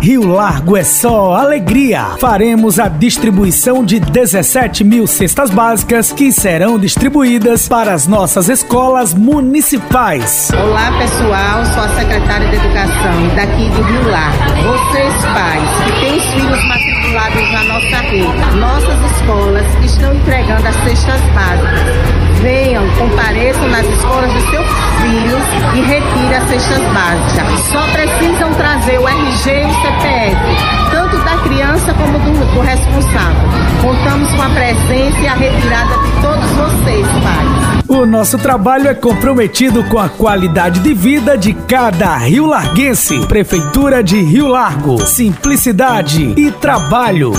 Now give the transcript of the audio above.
Rio Largo é só alegria. Faremos a distribuição de 17 mil cestas básicas que serão distribuídas para as nossas escolas municipais. Olá, pessoal. Sou a secretária de Educação daqui de Rio Largo. Vocês, pais, que têm os filhos matriculados na nossa rede, nossas escolas estão entregando as cestas básicas venham, compareçam nas escolas dos seus filhos e retirem as cestas básicas. Só precisam RG e o CPF, tanto da criança como do, do responsável. Contamos com a presença e a retirada de todos vocês, pais. O nosso trabalho é comprometido com a qualidade de vida de cada Rio Larguense. Prefeitura de Rio Largo. Simplicidade e trabalho.